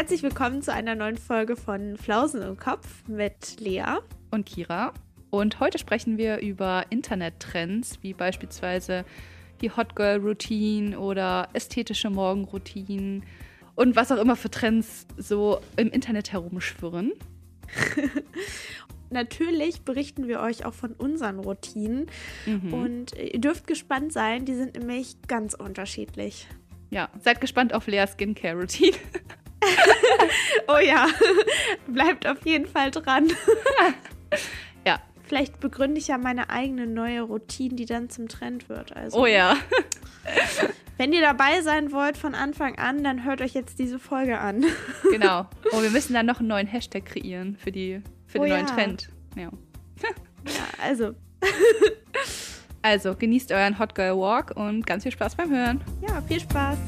Herzlich willkommen zu einer neuen Folge von Flausen im Kopf mit Lea und Kira. Und heute sprechen wir über Internettrends, wie beispielsweise die Hot Girl Routine oder ästhetische Morgenroutinen und was auch immer für Trends so im Internet herumschwirren. Natürlich berichten wir euch auch von unseren Routinen mhm. und ihr dürft gespannt sein, die sind nämlich ganz unterschiedlich. Ja, seid gespannt auf Leas Skincare Routine. oh ja, bleibt auf jeden Fall dran. ja. Vielleicht begründe ich ja meine eigene neue Routine, die dann zum Trend wird. Also, oh ja. wenn ihr dabei sein wollt von Anfang an, dann hört euch jetzt diese Folge an. genau. Oh, wir müssen dann noch einen neuen Hashtag kreieren für, die, für oh, den neuen ja. Trend. Ja. ja, also. also, genießt euren Hot Girl Walk und ganz viel Spaß beim Hören. Ja, viel Spaß.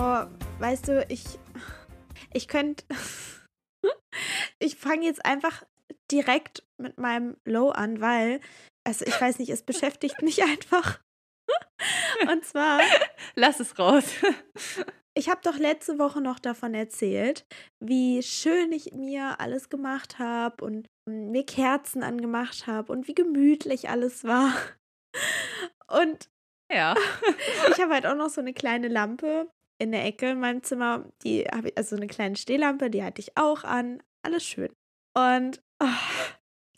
Oh, weißt du, ich, ich könnte, ich fange jetzt einfach direkt mit meinem Low an, weil, also ich weiß nicht, es beschäftigt mich einfach. Und zwar. Lass es raus. Ich habe doch letzte Woche noch davon erzählt, wie schön ich mir alles gemacht habe und mir Kerzen angemacht habe und wie gemütlich alles war. Und ja. ich habe halt auch noch so eine kleine Lampe in der Ecke in meinem Zimmer. Die habe ich, also eine kleine Stehlampe, die hatte ich auch an. Alles schön. Und oh,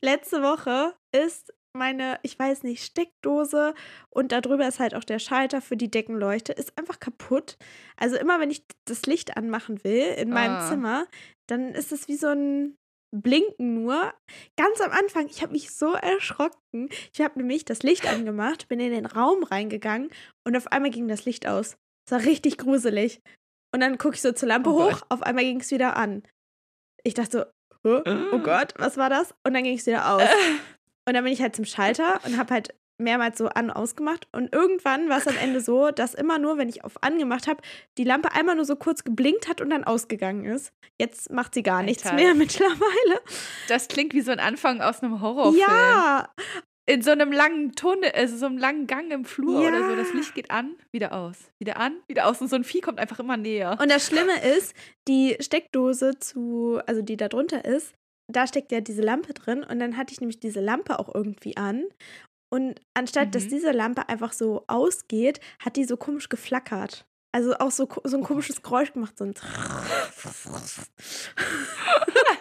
letzte Woche ist meine, ich weiß nicht, Steckdose und darüber ist halt auch der Schalter für die Deckenleuchte, ist einfach kaputt. Also immer wenn ich das Licht anmachen will in meinem ah. Zimmer, dann ist es wie so ein Blinken nur. Ganz am Anfang, ich habe mich so erschrocken. Ich habe nämlich das Licht angemacht, bin in den Raum reingegangen und auf einmal ging das Licht aus. Das war richtig gruselig. Und dann gucke ich so zur Lampe oh hoch, Gott. auf einmal ging es wieder an. Ich dachte so, oh, oh Gott, was war das? Und dann ging es wieder aus. Und dann bin ich halt zum Schalter und habe halt mehrmals so an und ausgemacht. Und irgendwann war es am Ende so, dass immer nur, wenn ich auf angemacht habe, die Lampe einmal nur so kurz geblinkt hat und dann ausgegangen ist. Jetzt macht sie gar Alter. nichts mehr mittlerweile. Das klingt wie so ein Anfang aus einem Horrorfilm. Ja, in so einem langen Tunnel, also so einem langen Gang im Flur ja. oder so. Das Licht geht an, wieder aus, wieder an, wieder aus. Und so ein Vieh kommt einfach immer näher. Und das Schlimme ist, die Steckdose zu, also die da drunter ist, da steckt ja diese Lampe drin. Und dann hatte ich nämlich diese Lampe auch irgendwie an. Und anstatt mhm. dass diese Lampe einfach so ausgeht, hat die so komisch geflackert. Also auch so, so ein oh komisches Geräusch gemacht, so ein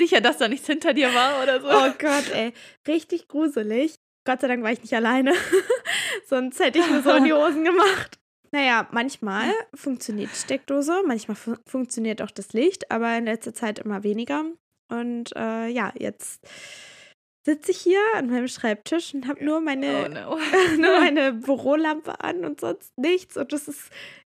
Sicher, dass da nichts hinter dir war oder so. Oh Gott, ey. Richtig gruselig. Gott sei Dank war ich nicht alleine. Sonst hätte ich mir so in die Hosen gemacht. Naja, manchmal funktioniert die Steckdose, manchmal fun funktioniert auch das Licht, aber in letzter Zeit immer weniger. Und äh, ja, jetzt sitze ich hier an meinem Schreibtisch und habe nur meine, oh no. nur meine Bürolampe an und sonst nichts. Und das ist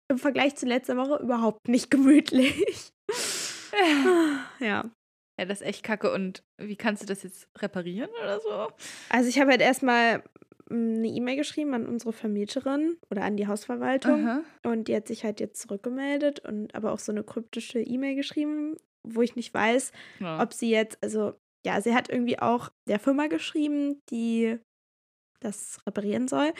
im Vergleich zu letzter Woche überhaupt nicht gemütlich. ja. Ja, das ist echt kacke. Und wie kannst du das jetzt reparieren oder so? Also ich habe halt erstmal hm, eine E-Mail geschrieben an unsere Vermieterin oder an die Hausverwaltung. Aha. Und die hat sich halt jetzt zurückgemeldet und aber auch so eine kryptische E-Mail geschrieben, wo ich nicht weiß, ja. ob sie jetzt, also ja, sie hat irgendwie auch der Firma geschrieben, die das reparieren soll.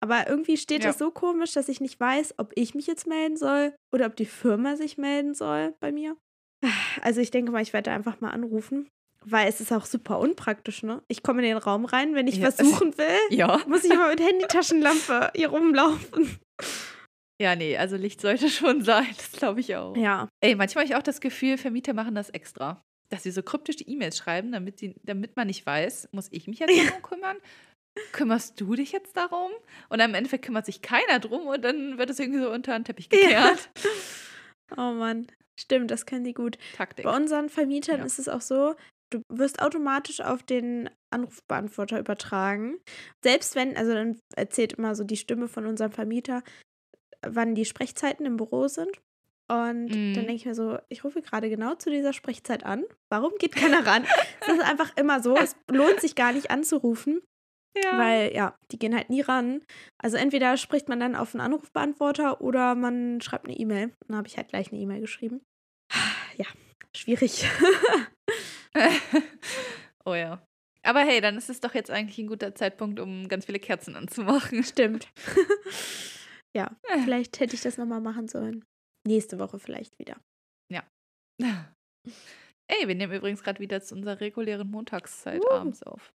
Aber irgendwie steht ja. das so komisch, dass ich nicht weiß, ob ich mich jetzt melden soll oder ob die Firma sich melden soll bei mir. Also ich denke mal, ich werde einfach mal anrufen. Weil es ist auch super unpraktisch, ne? Ich komme in den Raum rein, wenn ich ja. was suchen will, ja. muss ich immer mit Handytaschenlampe hier rumlaufen. Ja, nee, also Licht sollte schon sein, das glaube ich auch. Ja. Ey, manchmal habe ich auch das Gefühl, Vermieter machen das extra. Dass sie so kryptisch die E-Mails schreiben, damit, sie, damit man nicht weiß, muss ich mich jetzt darum kümmern? Kümmerst du dich jetzt darum? Und im Endeffekt kümmert sich keiner drum und dann wird es irgendwie so unter den Teppich gekehrt. Ja. Oh Mann. Stimmt, das können die gut. Taktik. Bei unseren Vermietern ja. ist es auch so, du wirst automatisch auf den Anrufbeantworter übertragen. Selbst wenn, also dann erzählt immer so die Stimme von unserem Vermieter, wann die Sprechzeiten im Büro sind. Und mm. dann denke ich mir so, ich rufe gerade genau zu dieser Sprechzeit an. Warum geht keiner ran? das ist einfach immer so. Es lohnt sich gar nicht anzurufen. Ja. Weil, ja, die gehen halt nie ran. Also entweder spricht man dann auf einen Anrufbeantworter oder man schreibt eine E-Mail. Dann habe ich halt gleich eine E-Mail geschrieben. Ja, schwierig. oh ja. Aber hey, dann ist es doch jetzt eigentlich ein guter Zeitpunkt, um ganz viele Kerzen anzumachen. Stimmt. ja, vielleicht hätte ich das nochmal machen sollen. Nächste Woche vielleicht wieder. Ey, wir nehmen übrigens gerade wieder zu unserer regulären Montagszeit Uh. abends auf.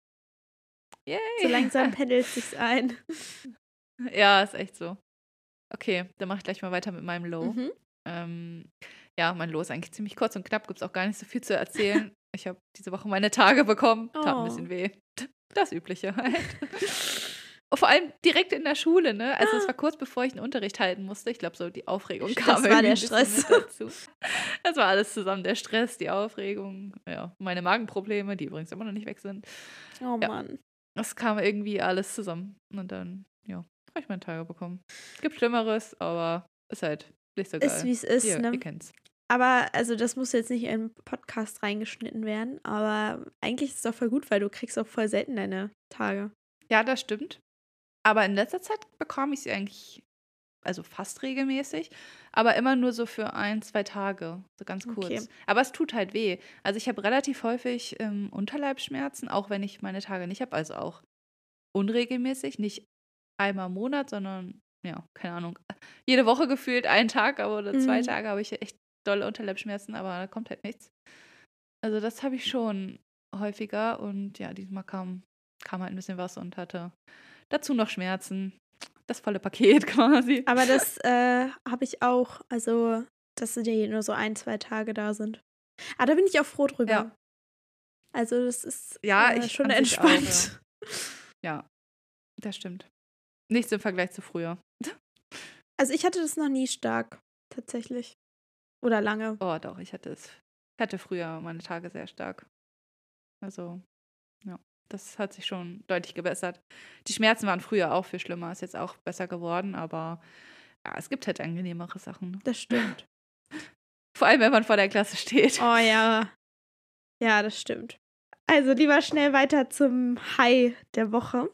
Yay! So langsam pendelt sich's ein. Ja, ist echt so. Okay, dann mache ich gleich mal weiter mit meinem Low. Mhm. Ähm, ja, mein Low ist eigentlich ziemlich kurz und knapp, gibt es auch gar nicht so viel zu erzählen. Ich habe diese Woche meine Tage bekommen, tat ein Oh. bisschen weh. Das Übliche halt. Vor allem direkt in der Schule, ne? Also es war kurz bevor ich einen Unterricht halten musste. Ich glaube, so die Aufregung Das kam war irgendwie der Stress. dazu. Das war alles zusammen. Der Stress, die Aufregung, ja, meine Magenprobleme, die übrigens immer noch nicht weg sind. Oh Ja. Mann. Das kam irgendwie alles zusammen. Und dann, ja, habe ich meine Tage bekommen. Gibt Schlimmeres, aber ist halt nicht so geil. Ist wie es ist, Ihr, ne? ihr kennt's. Aber, also, das muss jetzt nicht in einen Podcast reingeschnitten werden, aber eigentlich ist es doch voll gut, weil du kriegst auch voll selten deine Tage. Ja, das stimmt. Aber in letzter Zeit bekomme ich sie eigentlich, also fast regelmäßig, aber immer nur so für ein, zwei Tage, so ganz kurz. Okay. Aber es tut halt weh. Also ich habe relativ häufig ähm, Unterleibsschmerzen, auch wenn ich meine Tage nicht habe, also auch unregelmäßig, nicht einmal im Monat, sondern, ja, keine Ahnung, jede Woche gefühlt einen Tag aber oder zwei Mhm. Tage habe ich echt dolle Unterleibsschmerzen, aber da kommt halt nichts. Also das habe ich schon häufiger und ja, diesmal kam, kam halt ein bisschen was und hatte dazu noch Schmerzen. Das volle Paket quasi. Aber das äh, habe ich auch, also, dass die nur so ein, zwei Tage da sind. Aber da bin ich auch froh drüber. Ja. Also, das ist Ja, äh, ich schon an sich auch, entspannt. Ja, das stimmt. Nichts im Vergleich zu früher. Also, ich hatte das noch nie stark, tatsächlich. Oder lange. Oh, doch, ich hatte es. Ich hatte früher meine Tage sehr stark. Also, ja, das hat sich schon deutlich gebessert. Die Schmerzen waren früher auch viel schlimmer, ist jetzt auch besser geworden, aber ja, es gibt halt angenehmere Sachen. ne? Das stimmt. Vor allem, wenn man vor der Klasse steht. Oh ja. Ja, das stimmt. Also lieber schnell weiter zum High der Woche,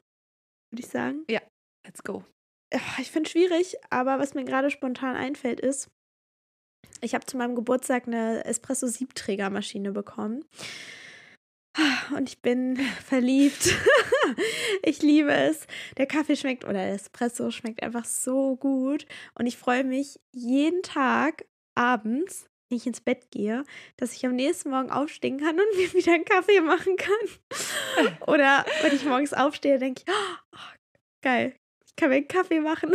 würde ich sagen. Let's go. Ja, Ich finde schwierig, aber was mir gerade spontan einfällt ist, ich habe zu meinem Geburtstag eine Espresso-Siebträgermaschine bekommen. Und ich bin verliebt. ich liebe es. Der Kaffee schmeckt oder der Espresso schmeckt einfach so gut. Und ich freue mich jeden Tag abends, wenn ich ins Bett gehe, dass ich am nächsten Morgen aufstehen kann und mir wieder einen Kaffee machen kann. Oder wenn ich morgens aufstehe, denke ich, oh, geil, ich kann mir einen Kaffee machen.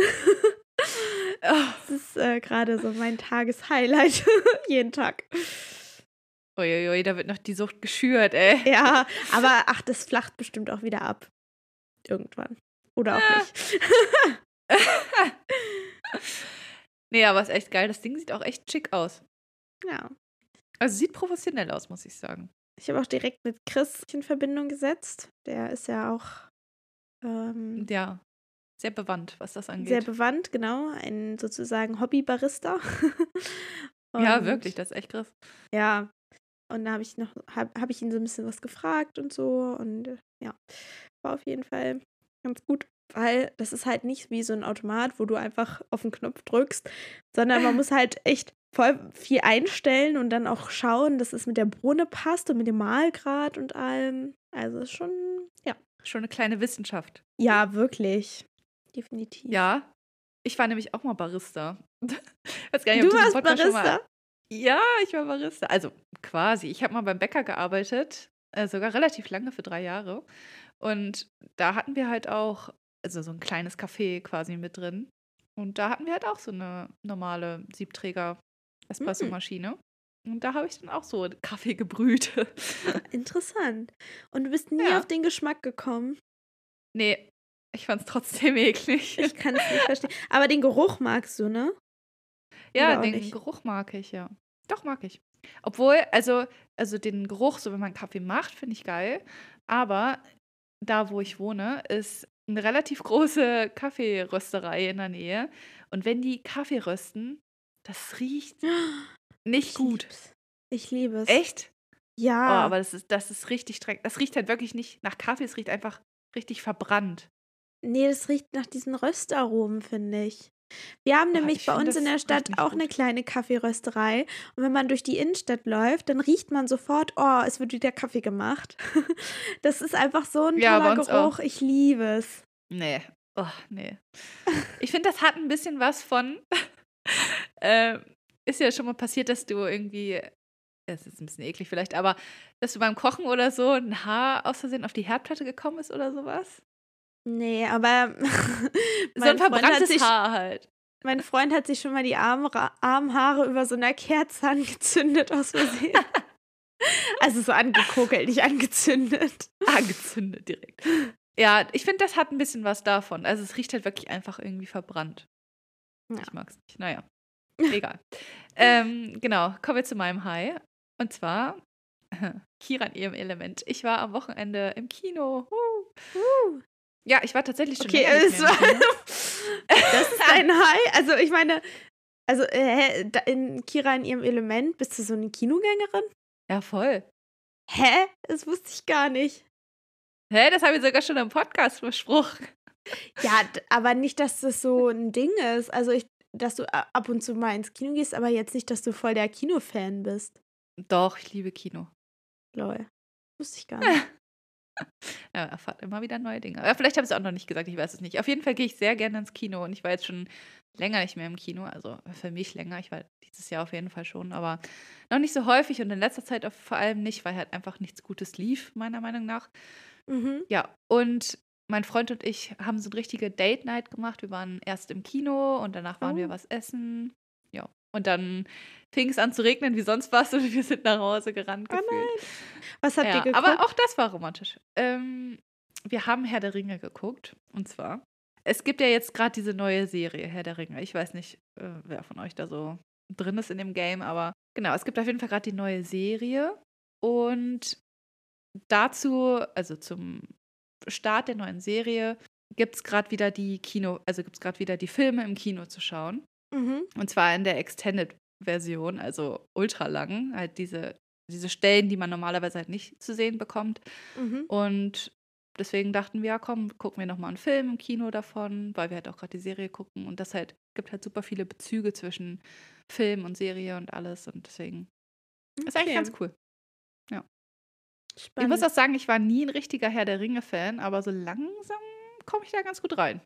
Das ist äh, gerade so mein Tageshighlight. Jeden Tag. Uiuiui, da wird noch die Sucht geschürt, ey. Ja, aber ach, das flacht bestimmt auch wieder ab. Irgendwann. Oder auch Ja. nicht. nee, aber ist echt geil. Das Ding sieht auch echt schick aus. Ja. Also sieht professionell aus, muss ich sagen. Ich habe auch direkt mit Chris in Verbindung gesetzt. Der ist ja auch ähm, Ja, sehr bewandt, was das angeht. sehr bewandt, genau. Ein sozusagen Hobby-Barista. ja, wirklich, das ist echt krass. Ja. Und da habe ich noch, habe hab ich ihn so ein bisschen was gefragt und so. Und äh, ja, war auf jeden Fall ganz gut. Weil das ist halt nicht wie so ein Automat, wo du einfach auf den Knopf drückst, sondern man muss halt echt voll viel einstellen und dann auch schauen, dass es mit der Bohne passt und mit dem Mahlgrad und allem. Also ist schon, ja. Schon eine kleine Wissenschaft. Ja, wirklich. Definitiv. Ja, ich war nämlich auch mal Barista. Weiß gar nicht, Du ob diesen warst Barista? Ja, ich war Barista. Also quasi. Ich habe mal beim Bäcker gearbeitet, äh, sogar relativ lange, für drei Jahre. Und da hatten wir halt auch, also so ein kleines Café quasi mit drin. Und da hatten wir halt auch so eine normale Siebträger-Espresso-Maschine. Und da habe ich dann auch so Kaffee gebrüht. Interessant. Und du bist nie Ja. auf den Geschmack gekommen. nee, ich fand es trotzdem eklig. Ich kann es nicht verstehen. Aber den Geruch magst du, ne? Ja, den nicht? Geruch mag ich, ja. Doch, mag ich. Obwohl, also, also den Geruch, so wenn man Kaffee macht, finde ich geil. Aber da, wo ich wohne, ist eine relativ große Kaffeerösterei in der Nähe. Und wenn die Kaffee rösten, das riecht nicht Ich gut. lieb's. Ich liebe es. Echt? Oh, Ja. aber das ist, das ist richtig streng. Das riecht halt wirklich nicht nach Kaffee, es riecht einfach richtig verbrannt. nee, das riecht nach diesen Röstaromen, finde ich. Wir haben Boah, nämlich ich bei uns in der Stadt auch eine gut. kleine Kaffeerösterei. Und wenn man durch die Innenstadt läuft, dann riecht man sofort, oh, es wird wieder Kaffee gemacht. Das ist einfach so ein Ja, toller uns auch. Geruch. Ich liebe es. Nee. Oh, nee. Ich finde, das hat ein bisschen was von. äh, ist ja schon mal passiert, dass du irgendwie. Das ist ein bisschen eklig vielleicht, aber dass du beim Kochen oder so ein Haar aus Versehen auf die Herdplatte gekommen ist oder sowas? Nee, aber so ein verbranntes sich, Haar halt. mein Freund hat sich schon mal die Armra Armhaare über so einer Kerze angezündet aus Versehen. also so angekokelt, nicht angezündet. Angezündet direkt. Ja, ich finde, das hat ein bisschen was davon. Also es riecht halt wirklich einfach irgendwie verbrannt. Ja. Ich mag's nicht. Naja, egal. ähm, genau, kommen wir zu meinem High. Und zwar Kira in ihrem Element. Ich war am Wochenende im Kino. Uh. Uh. Ja, ich war tatsächlich schon Okay, es war, Kino. das ist ein High. Also ich meine, also äh, da- in Kira in ihrem Element, bist du so eine Kinogängerin? Ja, voll. Hä? Das wusste ich gar nicht. Hä, das habe ich sogar schon im Podcast versprochen. Ja, aber nicht, dass das so ein Ding ist. Also ich, dass du ab und zu mal ins Kino gehst, aber jetzt nicht, dass du voll der Kinofan bist. Doch, ich liebe Kino. Lol. Wusste ich gar nicht. Ja, erfahrt immer wieder neue Dinge. Aber vielleicht habe ich es auch noch nicht gesagt, ich weiß es nicht. Auf jeden Fall gehe ich sehr gerne ins Kino und ich war jetzt schon länger nicht mehr im Kino. Also für mich länger. Ich war dieses Jahr auf jeden Fall schon, aber noch nicht so häufig und in letzter Zeit vor allem nicht, weil halt einfach nichts Gutes lief, meiner Meinung nach. Mhm. Ja, und mein Freund und ich haben so eine richtige Date Night gemacht. Wir waren erst im Kino und danach waren wir Oh. was essen. Und dann fing es an zu regnen wie sonst was und wir sind nach Hause gerannt Oh gefühlt. Was habt ja, ihr geguckt? aber auch das war romantisch. Ähm, wir haben Herr der Ringe geguckt. Und zwar, es gibt ja jetzt gerade diese neue Serie, Herr der Ringe. Ich weiß nicht, äh, wer von euch da so drin ist in dem Game, aber genau, es gibt auf jeden Fall gerade die neue Serie. Und dazu, also zum Start der neuen Serie, gibt es gerade wieder die Kino, also gibt es gerade wieder die Filme im Kino zu schauen. Mhm. Und zwar in der Extended-Version, also ultra lang. Halt diese, diese Stellen, die man normalerweise halt nicht zu sehen bekommt. Mhm. Und deswegen dachten wir, ja, komm, gucken wir nochmal einen Film im Kino davon, weil wir halt auch gerade die Serie gucken. Und das halt gibt halt super viele Bezüge zwischen Film und Serie und alles. Und deswegen ist eigentlich Okay. ganz cool. Ich Spannend. muss auch sagen, ich war nie ein richtiger Herr der Ringe-Fan, aber so langsam komme ich da ganz gut rein.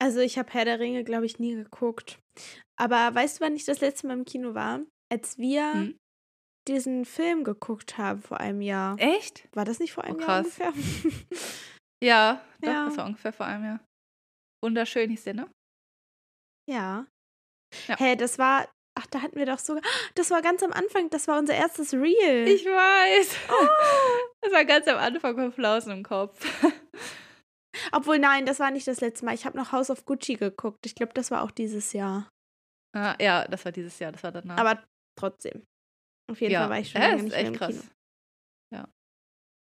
Also ich habe Herr der Ringe, glaube ich, nie geguckt. Aber weißt du, wann ich das letzte Mal im Kino war? Als wir Hm? diesen Film geguckt haben vor einem Jahr. Echt? War das nicht vor einem Oh, Jahr krass. ungefähr? Ja, doch, Ja. das war ungefähr vor einem Jahr. Wunderschön hieß der, ne? ja. Ja. Hey, das war. Ach, da hatten wir doch sogar. Das war ganz am Anfang, das war unser erstes Reel. Ich weiß. Oh. Das war ganz am Anfang mit Flausen im Kopf. Obwohl, nein, das war nicht das letzte Mal. Ich habe noch House of Gucci geguckt. Ich glaube, das war auch dieses Jahr. Ah, ja, das war dieses Jahr, das war danach. Aber trotzdem. Auf jeden ja, Fall war ich schon ja, lange ist nicht mehr echt im krass. Kino. Ja.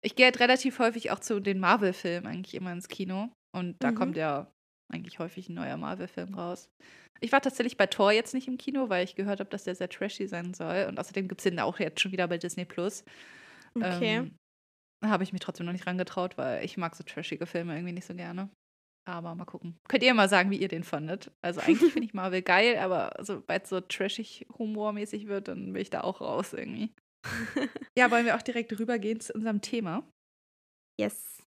Ich gehe halt relativ häufig auch zu den Marvel-Filmen eigentlich immer ins Kino. Und da Mhm. kommt ja eigentlich häufig ein neuer Marvel-Film raus. Ich war tatsächlich bei Thor jetzt nicht im Kino, weil ich gehört habe, dass der sehr trashy sein soll. Und außerdem gibt es den auch jetzt schon wieder bei Disney Plus. Okay. Ähm, Habe ich mich trotzdem noch nicht rangetraut, weil ich mag so trashige Filme irgendwie nicht so gerne. Aber mal gucken. Könnt ihr mal sagen, wie ihr den fandet? Also eigentlich finde ich Marvel geil, aber sobald es so trashig humormäßig wird, dann bin ich da auch raus irgendwie. ja, wollen wir auch direkt rübergehen zu unserem Thema. yes.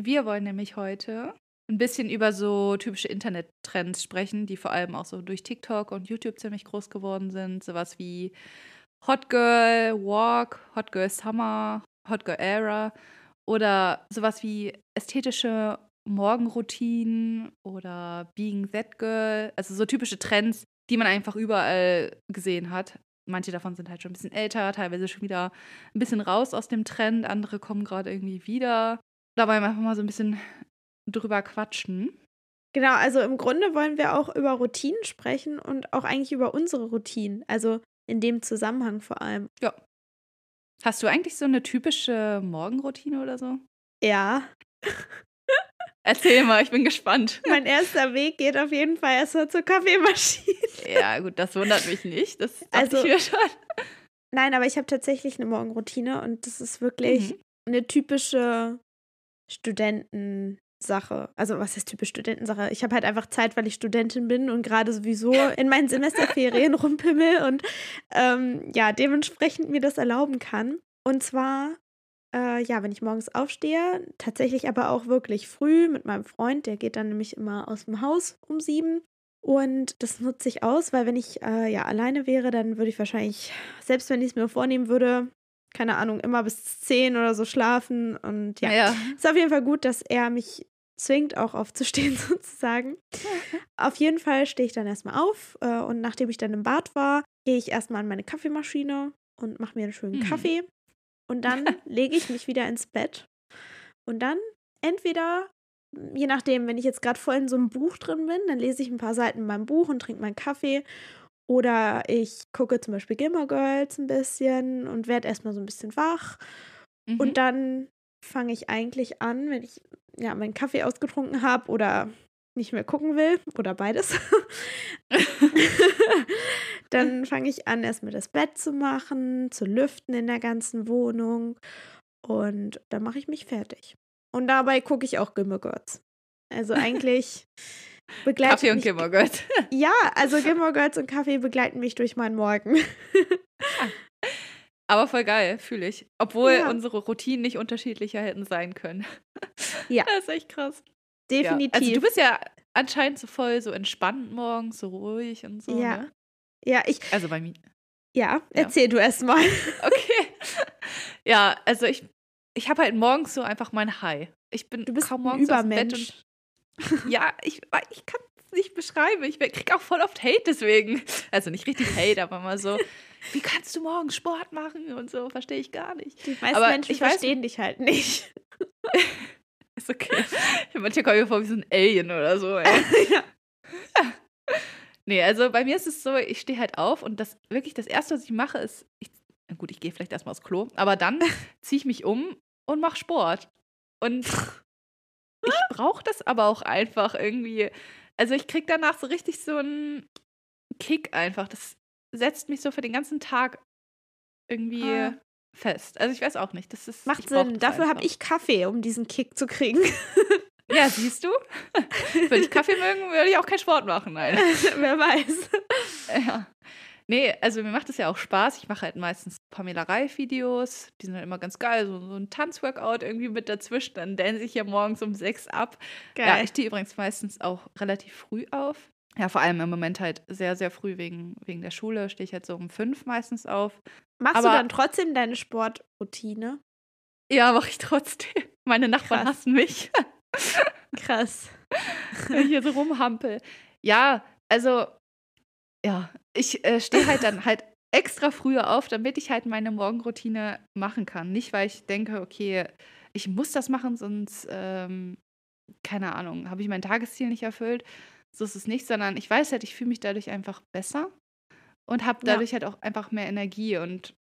Wir wollen nämlich heute ein bisschen über so typische Internettrends sprechen, die vor allem auch so durch TikTok und YouTube ziemlich groß geworden sind. Sowas wie Hot Girl Walk, Hot Girl Summer, Hot Girl Era oder sowas wie ästhetische Morgenroutinen oder Being That Girl. Also so typische Trends, die man einfach überall gesehen hat. Manche davon sind halt schon ein bisschen älter, teilweise schon wieder ein bisschen raus aus dem Trend, andere kommen gerade irgendwie wieder. Da wollen wir einfach mal so ein bisschen drüber quatschen. Genau, also im Grunde wollen wir auch über Routinen sprechen und auch eigentlich über unsere Routinen. Also in dem Zusammenhang vor allem. Ja. Hast du eigentlich so eine typische Morgenroutine oder so? Ja. Erzähl mal, ich bin gespannt. Mein erster Weg geht auf jeden Fall erstmal zur Kaffeemaschine. Ja, gut, das wundert mich nicht. Das Also- ich mir schon. Nein, aber ich habe tatsächlich eine Morgenroutine und das ist wirklich Mhm. eine typische Studenten, Sache. Also was ist typisch Studentensache? Ich habe halt einfach Zeit, weil ich Studentin bin und gerade sowieso in meinen Semesterferien rumpimmel und ähm, ja, dementsprechend mir das erlauben kann. Und zwar, äh, ja, wenn ich morgens aufstehe, tatsächlich aber auch wirklich früh mit meinem Freund, der geht dann nämlich immer aus dem Haus um sieben. Und das nutze ich aus, weil wenn ich äh, ja alleine wäre, dann würde ich wahrscheinlich, selbst wenn ich es mir vornehmen würde, keine Ahnung, immer bis zehn oder so schlafen. Und ja, Ja. ist auf jeden Fall gut, dass er mich zwingt, auch aufzustehen, sozusagen. auf jeden Fall stehe ich dann erstmal auf äh, und nachdem ich dann im Bad war, gehe ich erstmal an meine Kaffeemaschine und mache mir einen schönen Mhm. Kaffee. Und dann lege ich mich wieder ins Bett. Und dann entweder, je nachdem, wenn ich jetzt gerade voll in so einem Buch drin bin, dann lese ich ein paar Seiten in meinem Buch und trinke meinen Kaffee. Oder ich gucke zum Beispiel Gilmore Girls ein bisschen und werde erstmal so ein bisschen wach. Mhm. Und dann fange ich eigentlich an, wenn ich ja meinen Kaffee ausgetrunken habe oder nicht mehr gucken will oder beides. dann fange ich an, erstmal das Bett zu machen, zu lüften in der ganzen Wohnung und dann mache ich mich fertig. Und dabei gucke ich auch Gilmore Girls. Also eigentlich begleitet Kaffee und Gilmore Girls. Ja, also Gilmore Girls und Kaffee begleiten mich durch meinen Morgen. Aber voll geil, fühle ich. Obwohl Ja. unsere Routinen nicht unterschiedlicher hätten sein können. Ja. Das ist echt krass. Definitiv. Ja. Also du bist ja anscheinend so voll so entspannt morgens, so ruhig und so. Ja. Ne? ja, ich, Also bei mir. ja, erzähl du erst mal. Okay. ja, also ich, ich habe halt morgens so einfach mein High. Ich bin Du bist kaum ein morgens aus dem Bett Übermensch. ja, ich, ich kann es nicht beschreiben. Ich krieg auch voll oft Hate deswegen. Also nicht richtig Hate, aber mal so, wie kannst du morgens Sport machen und so, verstehe ich gar nicht. Die meisten Aber Menschen ich weiß- verstehen dich halt nicht. Ist okay. Manche kommen mir vor wie so ein Alien oder so. Ey. ja. Nee, also bei mir ist es so, ich stehe halt auf und das wirklich das Erste, was ich mache, ist, ich, na gut, ich gehe vielleicht erstmal aufs Klo, aber dann ziehe ich mich um und mache Sport. Und ich brauche das aber auch einfach irgendwie. Also ich kriege danach so richtig so einen Kick einfach. Das setzt mich so für den ganzen Tag irgendwie Ah. fest. Also ich weiß auch nicht. Das ist, Macht Sinn. Dafür habe ich Kaffee, um diesen Kick zu kriegen. Ja, siehst du? Würde ich Kaffee mögen, würde ich auch keinen Sport machen. Nein. Wer weiß. Ja. Nee, also mir macht es ja auch Spaß. Ich mache halt meistens Pamela Reif-Videos. Die sind halt immer ganz geil. So, so ein Tanzworkout irgendwie mit dazwischen. Dann dance ich ja morgens um sechs ab. Ja, Geil. ich stehe übrigens meistens auch relativ früh auf. Ja, vor allem im Moment halt sehr, sehr früh wegen, wegen der Schule. Stehe ich halt so um fünf meistens auf. Machst du aber- dann trotzdem deine Sportroutine? Ja, mache ich trotzdem. Meine Nachbarn Krass. hassen mich. Krass. wenn ich hier so rumhampel. Ja, also, ja, ich äh, stehe halt dann halt extra früher auf, damit ich halt meine Morgenroutine machen kann. Nicht, weil ich denke, okay, ich muss das machen, sonst, ähm, keine Ahnung, habe ich mein Tagesziel nicht erfüllt. So ist es nicht, sondern ich weiß halt, ich fühle mich dadurch einfach besser und habe Ja. dadurch halt auch einfach mehr Energie und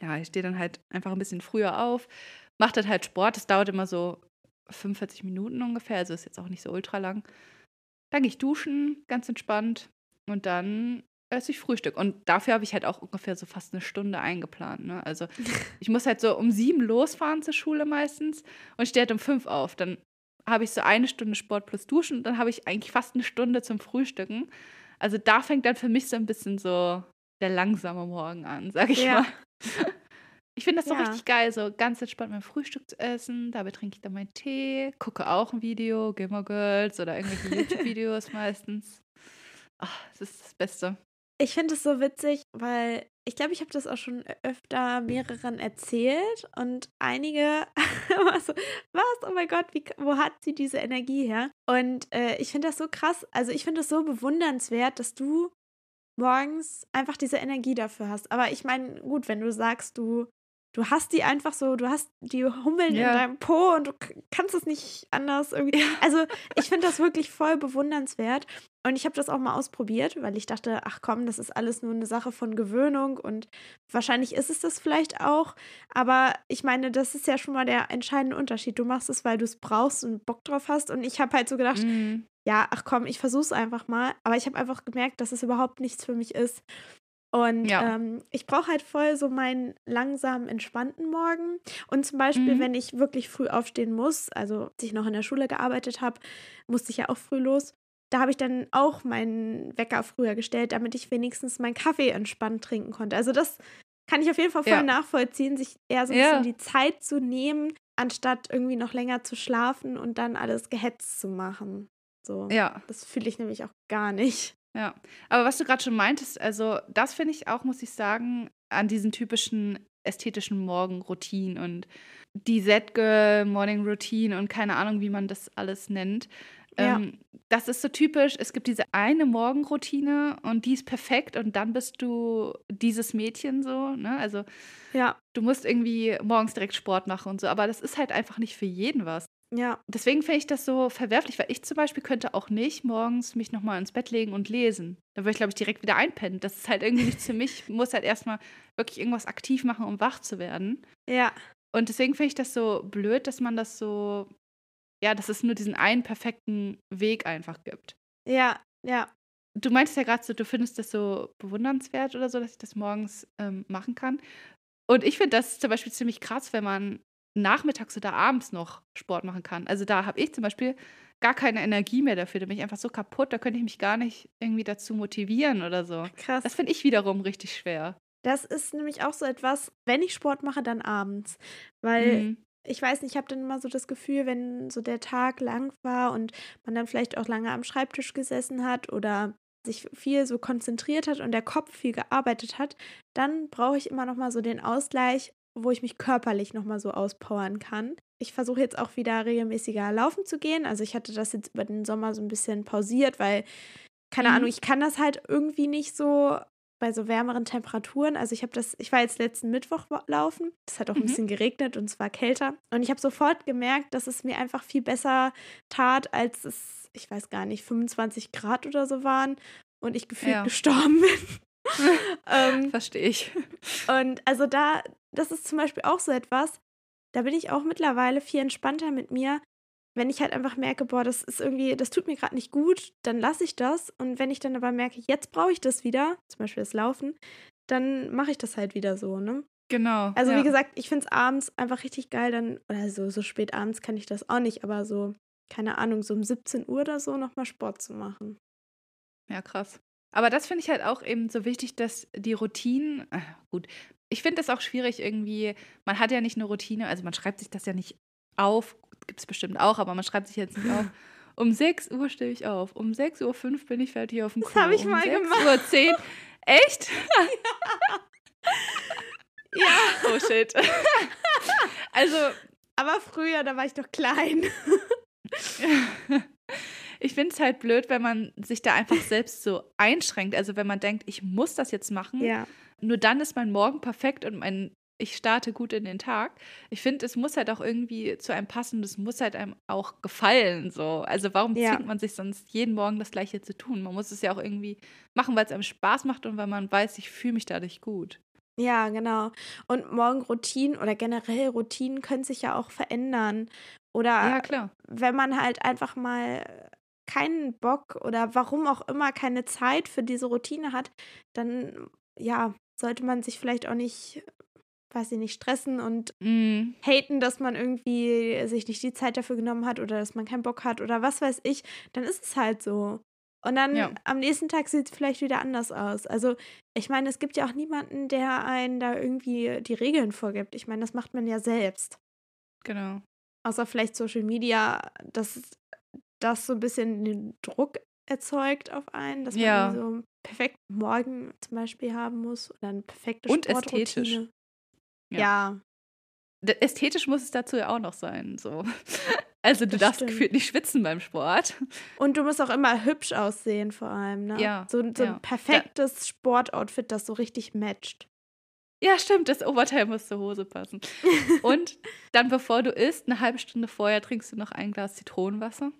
ja, ich stehe dann halt einfach ein bisschen früher auf, mache dann halt Sport. Das dauert immer so 45 Minuten ungefähr, also ist jetzt auch nicht so ultra lang. Dann gehe ich duschen, ganz entspannt und dann esse ich Frühstück. Und dafür habe ich halt auch ungefähr so fast eine Stunde eingeplant. Ne? Also ich muss halt so um sieben losfahren zur Schule meistens und stehe halt um fünf auf. Dann habe ich so eine Stunde Sport plus Duschen und dann habe ich eigentlich fast eine Stunde zum Frühstücken. Also da fängt dann für mich so ein bisschen so der langsame Morgen an, sag ich Ja. mal. Ich finde das so Ja. richtig geil, so ganz entspannt mein Frühstück zu essen. Dabei trinke ich dann meinen Tee, gucke auch ein Video, Gilmore Girls oder irgendwelche YouTube-Videos meistens. Ach, das ist das Beste. Ich finde es so witzig, weil ich glaube, ich habe das auch schon öfter mehreren erzählt und einige war so, was, oh mein Gott, wie, wo hat sie diese Energie her? Und äh, ich finde das so krass, also ich finde es so bewundernswert, dass du morgens einfach diese Energie dafür hast. Aber ich meine, gut, wenn du sagst, du, du hast die einfach so, du hast die Hummeln Ja. in deinem Po und du kannst es nicht anders irgendwie. Also ich finde das wirklich voll bewundernswert. Und ich habe das auch mal ausprobiert, weil ich dachte, ach komm, das ist alles nur eine Sache von Gewöhnung und wahrscheinlich ist es das vielleicht auch. Aber ich meine, das ist ja schon mal der entscheidende Unterschied. Du machst es, weil du es brauchst und Bock drauf hast. Und ich habe halt so gedacht, Mhm. ja, ach komm, ich versuch's einfach mal. Aber ich habe einfach gemerkt, dass es überhaupt nichts für mich ist. Und Ja. ähm, ich brauche halt voll so meinen langsamen, entspannten Morgen. Und zum Beispiel, Mhm. wenn ich wirklich früh aufstehen muss, also als ich noch in der Schule gearbeitet habe, musste ich ja auch früh los. Da habe ich dann auch meinen Wecker früher gestellt, damit ich wenigstens meinen Kaffee entspannt trinken konnte. Also das kann ich auf jeden Fall voll Ja. nachvollziehen, sich eher so ein Ja. bisschen die Zeit zu nehmen, anstatt irgendwie noch länger zu schlafen und dann alles gehetzt zu machen. So. Ja, Das fühle ich nämlich auch gar nicht. Ja. Aber was du gerade schon meintest, also das finde ich auch, muss ich sagen, an diesen typischen ästhetischen Morgenroutinen und die Z-Girl Morning Routine und keine Ahnung, wie man das alles nennt. Ja. Ähm, das ist so typisch. Es gibt diese eine Morgenroutine und die ist perfekt und dann bist du dieses Mädchen so. Ne? Also Ja, du musst irgendwie morgens direkt Sport machen und so, aber das ist halt einfach nicht für jeden was. Ja, Deswegen finde ich das so verwerflich, weil ich zum Beispiel könnte auch nicht morgens mich nochmal ins Bett legen und lesen. Da würde ich, glaube ich, direkt wieder einpennen. Das ist halt irgendwie nichts für mich. Ich muss halt erstmal wirklich irgendwas aktiv machen, um wach zu werden. ja, Und deswegen finde ich das so blöd, dass man das so, ja, dass es nur diesen einen perfekten Weg einfach gibt. ja, ja. Du meintest ja gerade so, du findest das so bewundernswert oder so, dass ich das morgens ähm, machen kann. Und ich finde das zum Beispiel ziemlich krass, wenn man nachmittags oder abends noch Sport machen kann. Also da habe ich zum Beispiel gar keine Energie mehr dafür. Da bin ich einfach so kaputt, da könnte ich mich gar nicht irgendwie dazu motivieren oder so. Krass. Das finde ich wiederum richtig schwer. Das ist nämlich auch so etwas, wenn ich Sport mache, dann abends. Weil Mhm. ich weiß nicht, ich habe dann immer so das Gefühl, wenn so der Tag lang war und man dann vielleicht auch lange am Schreibtisch gesessen hat oder sich viel so konzentriert hat und der Kopf viel gearbeitet hat, dann brauche ich immer noch mal so den Ausgleich, wo ich mich körperlich noch mal so auspowern kann. Ich versuche jetzt auch wieder regelmäßiger laufen zu gehen. Also ich hatte das jetzt über den Sommer so ein bisschen pausiert, weil keine Mhm. Ahnung, ich kann das halt irgendwie nicht so bei so wärmeren Temperaturen. Also ich habe das, ich war jetzt letzten Mittwoch laufen. Es hat auch ein Mhm. bisschen geregnet und es war kälter. Und ich habe sofort gemerkt, dass es mir einfach viel besser tat, als es, ich weiß gar nicht, 25 Grad oder so waren und ich gefühlt Ja. gestorben bin. ähm, Verstehe ich. und also da, das ist zum Beispiel auch so etwas, da bin ich auch mittlerweile viel entspannter mit mir. Wenn ich halt einfach merke, boah, das ist irgendwie, das tut mir gerade nicht gut, dann lasse ich das. Und wenn ich dann aber merke, jetzt brauche ich das wieder, zum Beispiel das Laufen, dann mache ich das halt wieder so, ne? Genau. Also ja. wie gesagt, ich finde es abends einfach richtig geil, dann, oder so, so spät abends kann ich das auch nicht, aber so, keine Ahnung, so um 17 Uhr oder so nochmal Sport zu machen. Ja, krass. Aber das finde ich halt auch eben so wichtig, dass die Routinen, äh, gut, ich finde das auch schwierig irgendwie, man hat ja nicht eine Routine, also man schreibt sich das ja nicht auf, gibt es bestimmt auch, aber man schreibt sich jetzt nicht auf. Um 6 Uhr stehe ich auf, um 6.05 Uhr bin ich fertig auf dem Das Klo. hab ich um mal 6 gemacht. Uhr 10. Echt? Ja, Oh shit. also, aber früher, da war ich doch klein. Ich finde es halt blöd, wenn man sich da einfach selbst so einschränkt. Also wenn man denkt, ich muss das jetzt machen, Ja. nur dann ist mein Morgen perfekt und mein ich starte gut in den Tag. Ich finde, es muss halt auch irgendwie zu einem passen, das muss halt einem auch gefallen. So. Also warum Ja. zwingt man sich sonst jeden Morgen das Gleiche zu tun? Man muss es ja auch irgendwie machen, weil es einem Spaß macht und weil man weiß, ich fühle mich dadurch gut. Ja, genau. Und Morgenroutinen oder generell Routinen können sich ja auch verändern. Oder Ja, klar. wenn man halt einfach mal keinen Bock oder warum auch immer keine Zeit für diese Routine hat, dann ja, sollte man sich vielleicht auch nicht, weiß ich nicht, stressen und Mm, haten, dass man irgendwie sich nicht die Zeit dafür genommen hat oder dass man keinen Bock hat oder was weiß ich, dann ist es halt so. Und dann Ja. am nächsten Tag sieht es vielleicht wieder anders aus. Also, ich meine, es gibt ja auch niemanden, der einen da irgendwie die Regeln vorgibt. Ich meine, das macht man ja selbst. genau. Außer vielleicht Social Media, dass das so ein bisschen den Druck erzeugt auf einen, dass man Ja. irgendwie so einen perfekten Morgen zum Beispiel haben muss oder eine perfekte Und Sportroutine. ästhetisch. Ja. Ja. Ästhetisch muss es dazu ja auch noch sein. So. Also du Das darfst stimmt. gefühlt nicht schwitzen beim Sport. Und du musst auch immer hübsch aussehen, vor allem, ne? Ja, So, so ja. ein perfektes Sportoutfit, das so richtig matcht. Ja, stimmt, das Oberteil muss zur Hose passen. Und dann, bevor du isst, eine halbe Stunde vorher trinkst du noch ein Glas Zitronenwasser.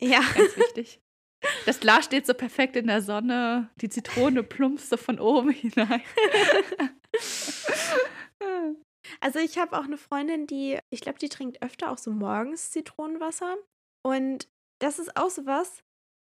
Ja. Ganz wichtig. Das Glas steht so perfekt in der Sonne, die Zitrone plumpst so von oben hinein. Also ich habe auch eine Freundin, die, ich glaube, die trinkt öfter auch so morgens Zitronenwasser. Und das ist auch so was,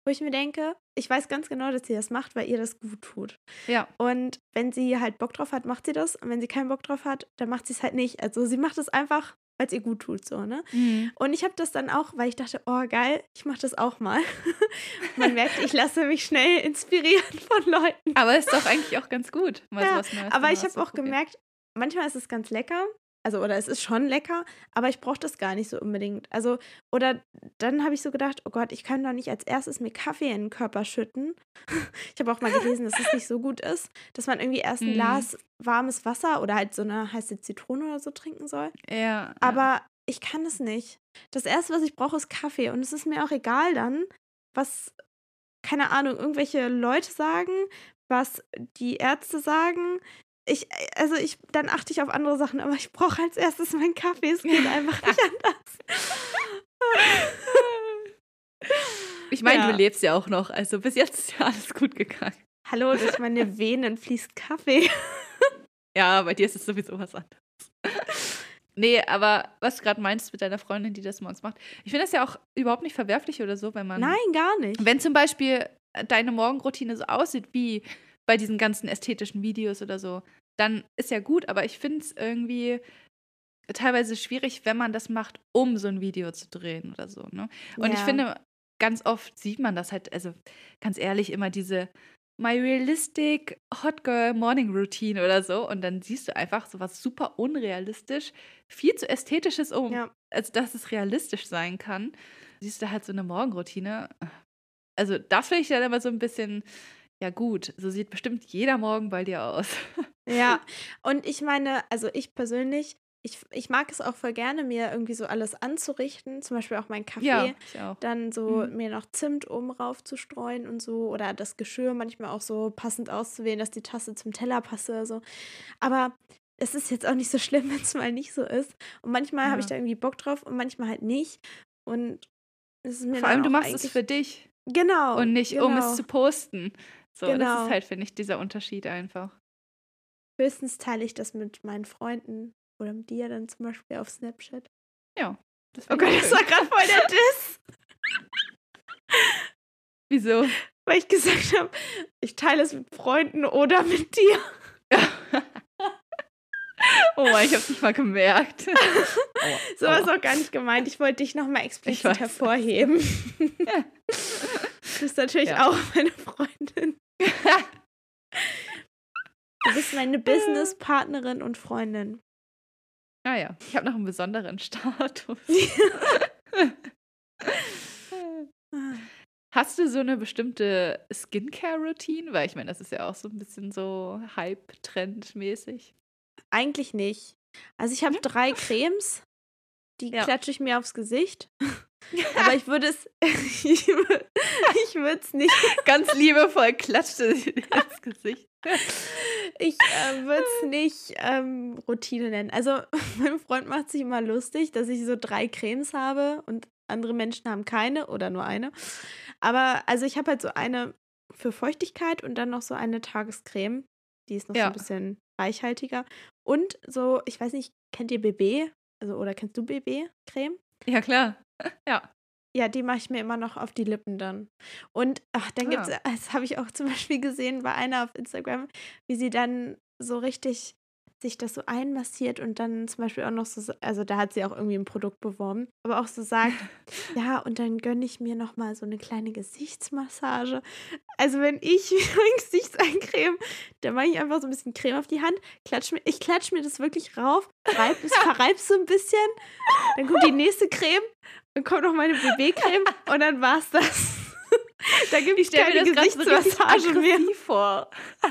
wo ich mir denke, ich weiß ganz genau, dass sie das macht, weil ihr das gut tut. Ja. Und wenn sie halt Bock drauf hat, macht sie das. Und wenn sie keinen Bock drauf hat, dann macht sie es halt nicht. Also sie macht es einfach, weil es ihr gut tut, so, ne? Mhm. Und ich habe das dann auch, weil ich dachte, oh geil, ich mache das auch mal. Man merkt, ich lasse mich schnell inspirieren von Leuten. Aber ist doch eigentlich auch ganz gut. Mal Ja, sowas Neues Aber ich habe auch auszuprobieren. gemerkt, manchmal ist es ganz lecker. Also, oder es ist schon lecker, aber ich brauche das gar nicht so unbedingt. Also, oder dann habe ich so gedacht, oh Gott, ich kann doch nicht als erstes mir Kaffee in den Körper schütten. Ich habe auch mal gelesen, dass es nicht so gut ist, dass man irgendwie erst ein Mhm. Glas warmes Wasser oder halt so eine heiße Zitrone oder so trinken soll. Ja. ja. Aber ich kann es nicht. Das erste, was ich brauche, ist Kaffee. Und es ist mir auch egal dann, was, keine Ahnung, irgendwelche Leute sagen, was die Ärzte sagen. Ich, also ich, dann achte ich auf andere Sachen, aber ich brauche als erstes meinen Kaffee. Es geht einfach nicht anders. Ich meine, Ja. du lebst ja auch noch. Also bis jetzt ist ja alles gut gegangen. Hallo, durch meine Venen fließt Kaffee. Ja, bei dir ist es sowieso was anderes. nee, aber was du gerade meinst mit deiner Freundin, die das morgens macht, ich finde das ja auch überhaupt nicht verwerflich oder so, wenn man. Nein, gar nicht. Wenn zum Beispiel deine Morgenroutine so aussieht wie bei diesen ganzen ästhetischen Videos oder so, dann ist ja gut, aber ich finde es irgendwie teilweise schwierig, wenn man das macht, um so ein Video zu drehen oder so. Ne? Und ich Ja. finde, ganz oft sieht man das halt, also ganz ehrlich, immer diese My Realistic Hot Girl Morning Routine oder so. Und dann siehst du einfach so was super unrealistisch, viel zu ästhetisches, um, Ja. also dass es realistisch sein kann. Siehst du halt so eine Morgenroutine. Also das finde ich dann immer so ein bisschen, ja gut, so sieht bestimmt jeder Morgen bei dir aus. Ja, und ich meine, also ich persönlich, ich, ich mag es auch voll gerne, mir irgendwie so alles anzurichten, zum Beispiel auch mein Kaffee. Ja, ich auch. Dann so Mhm. mir noch Zimt oben rauf zu streuen und so. Oder das Geschirr manchmal auch so passend auszuwählen, dass die Tasse zum Teller passe oder so. Aber es ist jetzt auch nicht so schlimm, wenn es mal nicht so ist. Und manchmal habe ich Ja. da irgendwie Bock drauf und manchmal halt nicht. Und es ist mir Vor allem, du machst es für dich Genau. und nicht, um genau. es zu posten. So, das Genau. ist halt, finde ich, dieser Unterschied einfach. Höchstens teile ich das mit meinen Freunden oder mit dir dann zum Beispiel auf Snapchat. Ja. Das Oh Gott, das war gerade voll der Diss, Wieso? weil ich gesagt habe, ich teile es mit Freunden oder mit dir. oh ich hab's nicht mal gemerkt. So war es auch gar nicht gemeint. Ich wollte dich nochmal explizit hervorheben. Ja. Du bist natürlich Ja. auch meine Freundin. Du bist meine Businesspartnerin und Freundin. Ah ja, ich habe noch einen besonderen Status. Hast du so eine bestimmte Skincare-Routine? Weil ich meine, das ist ja auch so ein bisschen so Hype-Trend-mäßig. Eigentlich nicht. Also ich habe drei Cremes, die Ja. klatsche ich mir aufs Gesicht. Aber ich würde es, ich würde es nicht Ganz liebevoll dir ins Gesicht. Ich äh, würde es nicht ähm, Routine nennen. Also, mein Freund macht sich immer lustig, dass ich so drei Cremes habe und andere Menschen haben keine oder nur eine. Aber also ich habe halt so eine für Feuchtigkeit und dann noch so eine Tagescreme. Die ist noch so Ja. ein bisschen reichhaltiger. Und so, ich weiß nicht, kennt ihr BB? Also, oder kennst du BB-Creme? Ja, klar. Ja. Ja, die mache ich mir immer noch auf die Lippen dann. Und ach, dann Ah. das habe ich auch zum Beispiel gesehen bei einer auf Instagram, wie sie dann so richtig sich das so einmassiert und dann zum Beispiel auch noch so, also da hat sie auch irgendwie ein Produkt beworben, aber auch so sagt, ja, und dann gönne ich mir noch mal so eine kleine Gesichtsmassage. Also wenn ich mein Gesicht eincreme, dann mache ich einfach so ein bisschen Creme auf die Hand, klatsch mir, ich klatsche mir das wirklich rauf, reib es, verreib so ein bisschen, dann kommt die nächste Creme, dann kommt noch meine BB-Creme und dann war's das. da gibt es keine grad so Gesichtsmassage mehr. vor.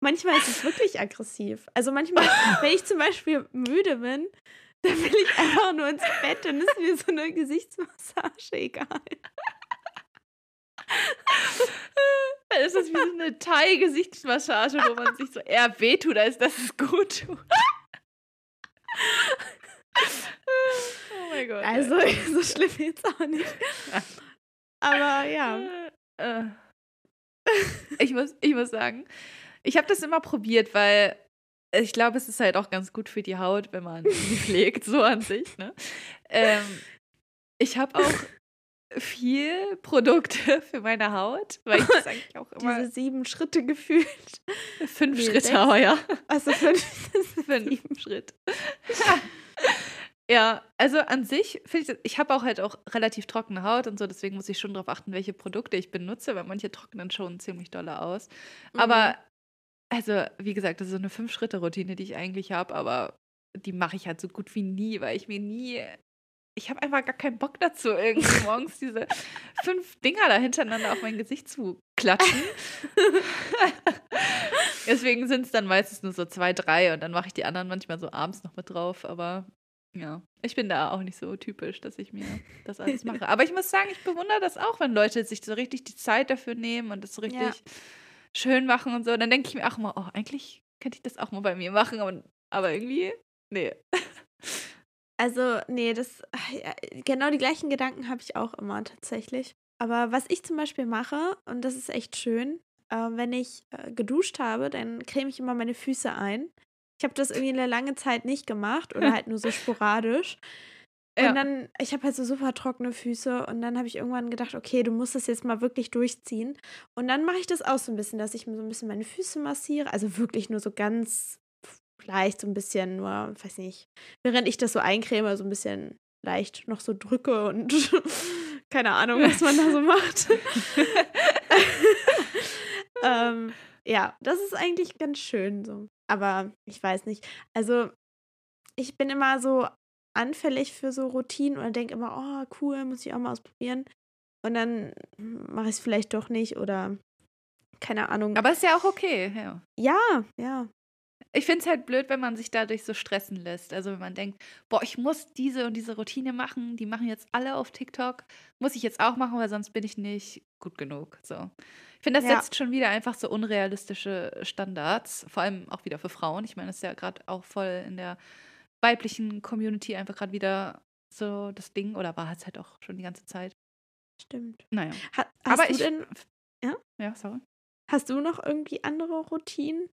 Manchmal ist es wirklich aggressiv. Also manchmal, wenn ich zum Beispiel müde bin, dann will ich einfach nur ins Bett, dann ist mir so eine Gesichtsmassage egal. Dann ist das wie so eine Thai-Gesichtsmassage, wo man sich so eher wehtut, als dass es gut tut. Mein Gott. Also so schlimm jetzt auch nicht. Aber ja. Äh, ich, muss, ich muss sagen, ich habe das immer probiert, weil ich glaube, es ist halt auch ganz gut für die Haut, wenn man sie pflegt, so an sich. Ne? Ähm, ich habe auch viel Produkte für meine Haut, weil ich das eigentlich auch immer Diese sieben Schritte gefühlt. fünf Nee, Schritte ja. Also fünf. Fünf Schritt. Ja, also an sich finde ich, ich habe auch halt auch relativ trockene Haut und so, deswegen muss ich schon darauf achten, welche Produkte ich benutze, weil manche trocknen schon ziemlich dolle aus. Mhm. Aber, also, wie gesagt, das ist so eine Fünf-Schritte-Routine, die ich eigentlich habe, aber die mache ich halt so gut wie nie, weil ich mir nie. Ich habe einfach gar keinen Bock dazu, irgendwie morgens diese fünf Dinger da hintereinander auf mein Gesicht zu klatschen. Deswegen sind es dann meistens nur so zwei, drei und dann mache ich die anderen manchmal so abends noch mit drauf. Aber ja, ich bin da auch nicht so typisch, dass ich mir das alles mache. Aber ich muss sagen, ich bewundere das auch, wenn Leute sich so richtig die Zeit dafür nehmen und das so richtig Ja. schön machen und so. Dann denke ich mir auch immer, oh, eigentlich könnte ich das auch mal bei mir machen. Aber, aber irgendwie, nee. Also, nee, das. ja, Genau die gleichen Gedanken habe ich auch immer tatsächlich. Aber was ich zum Beispiel mache, und das ist echt schön, äh, wenn ich äh, geduscht habe, dann creme ich immer meine Füße ein. Ich habe das irgendwie eine lange Zeit nicht gemacht oder halt nur so sporadisch. Und Ja. dann, ich habe halt so super trockene Füße und dann habe ich irgendwann gedacht, okay, du musst das jetzt mal wirklich durchziehen. Und dann mache ich das auch so ein bisschen, dass ich mir so ein bisschen meine Füße massiere. Also wirklich nur so ganz leicht, so ein bisschen nur, weiß nicht, während ich das so eincreme, so ein bisschen leicht noch so drücke und keine Ahnung, was man da so macht. ähm, ja, das ist eigentlich ganz schön so. Aber ich weiß nicht. Also, ich bin immer so anfällig für so Routinen und denke immer, oh, cool, muss ich auch mal ausprobieren. Und dann mache ich es vielleicht doch nicht oder keine Ahnung. Aber ist ja auch okay, ja. ja, ja. Ich finde es halt blöd, wenn man sich dadurch so stressen lässt. Also wenn man denkt, boah, ich muss diese und diese Routine machen, die machen jetzt alle auf TikTok, muss ich jetzt auch machen, weil sonst bin ich nicht gut genug. So. Ich finde, das Ja. setzt schon wieder einfach so unrealistische Standards, vor allem auch wieder für Frauen. Ich meine, das ist ja gerade auch voll in der weiblichen Community einfach gerade wieder so das Ding oder war es halt auch schon die ganze Zeit. Stimmt. Naja. Ha hast Aber du ich. denn, Ja? Ja, sorry. hast du noch irgendwie andere Routinen?